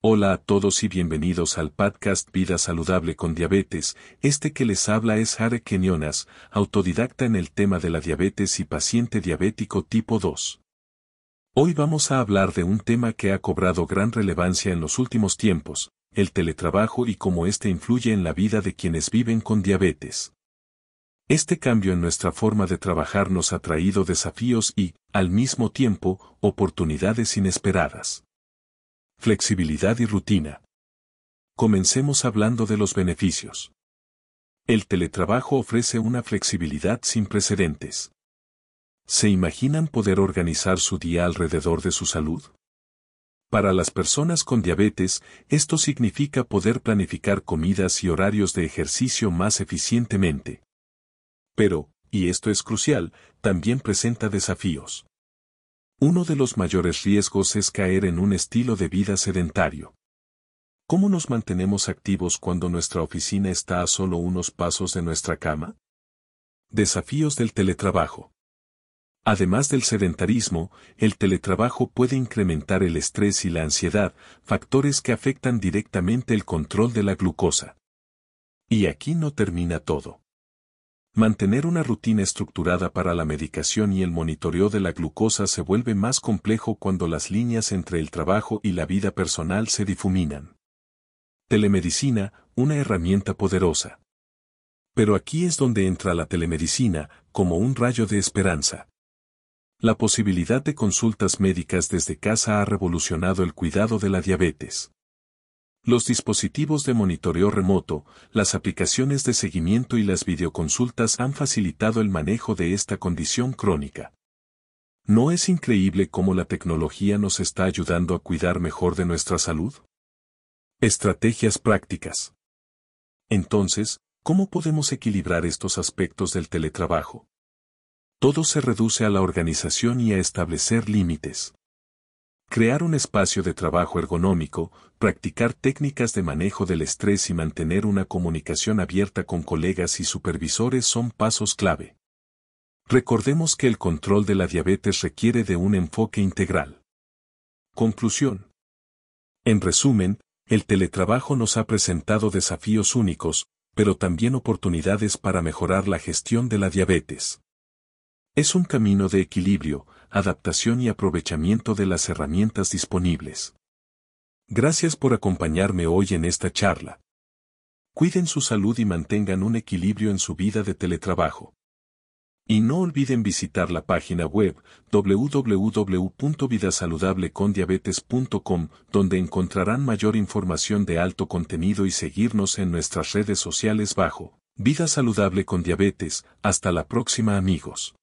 Hola a todos y bienvenidos al podcast Vida Saludable con Diabetes. Este que les habla es Jare Kenyonas, autodidacta en el tema de la diabetes y paciente diabético tipo 2. Hoy vamos a hablar de un tema que ha cobrado gran relevancia en los últimos tiempos, el teletrabajo y cómo este influye en la vida de quienes viven con diabetes. Este cambio en nuestra forma de trabajar nos ha traído desafíos y, al mismo tiempo, oportunidades inesperadas. Flexibilidad y rutina. Comencemos hablando de los beneficios. El teletrabajo ofrece una flexibilidad sin precedentes. ¿Se imaginan poder organizar su día alrededor de su salud? Para las personas con diabetes, esto significa poder planificar comidas y horarios de ejercicio más eficientemente. Pero, y esto es crucial, también presenta desafíos. Uno de los mayores riesgos es caer en un estilo de vida sedentario. ¿Cómo nos mantenemos activos cuando nuestra oficina está a solo unos pasos de nuestra cama? Desafíos del teletrabajo. Además del sedentarismo, el teletrabajo puede incrementar el estrés y la ansiedad, factores que afectan directamente el control de la glucosa. Y aquí no termina todo. Mantener una rutina estructurada para la medicación y el monitoreo de la glucosa se vuelve más complejo cuando las líneas entre el trabajo y la vida personal se difuminan. Telemedicina, una herramienta poderosa. Pero aquí es donde entra la telemedicina, como un rayo de esperanza. La posibilidad de consultas médicas desde casa ha revolucionado el cuidado de la diabetes. Los dispositivos de monitoreo remoto, las aplicaciones de seguimiento y las videoconsultas han facilitado el manejo de esta condición crónica. ¿No es increíble cómo la tecnología nos está ayudando a cuidar mejor de nuestra salud? Estrategias prácticas. Entonces, ¿cómo podemos equilibrar estos aspectos del teletrabajo? Todo se reduce a la organización y a establecer límites. Crear un espacio de trabajo ergonómico, practicar técnicas de manejo del estrés y mantener una comunicación abierta con colegas y supervisores son pasos clave. Recordemos que el control de la diabetes requiere de un enfoque integral. Conclusión. En resumen, el teletrabajo nos ha presentado desafíos únicos, pero también oportunidades para mejorar la gestión de la diabetes. Es un camino de equilibrio, adaptación y aprovechamiento de las herramientas disponibles. Gracias por acompañarme hoy en esta charla. Cuiden su salud y mantengan un equilibrio en su vida de teletrabajo. Y no olviden visitar la página web www.vidasaludablecondiabetes.com donde encontrarán mayor información de alto contenido y seguirnos en nuestras redes sociales bajo Vida Saludable con Diabetes. Hasta la próxima amigos.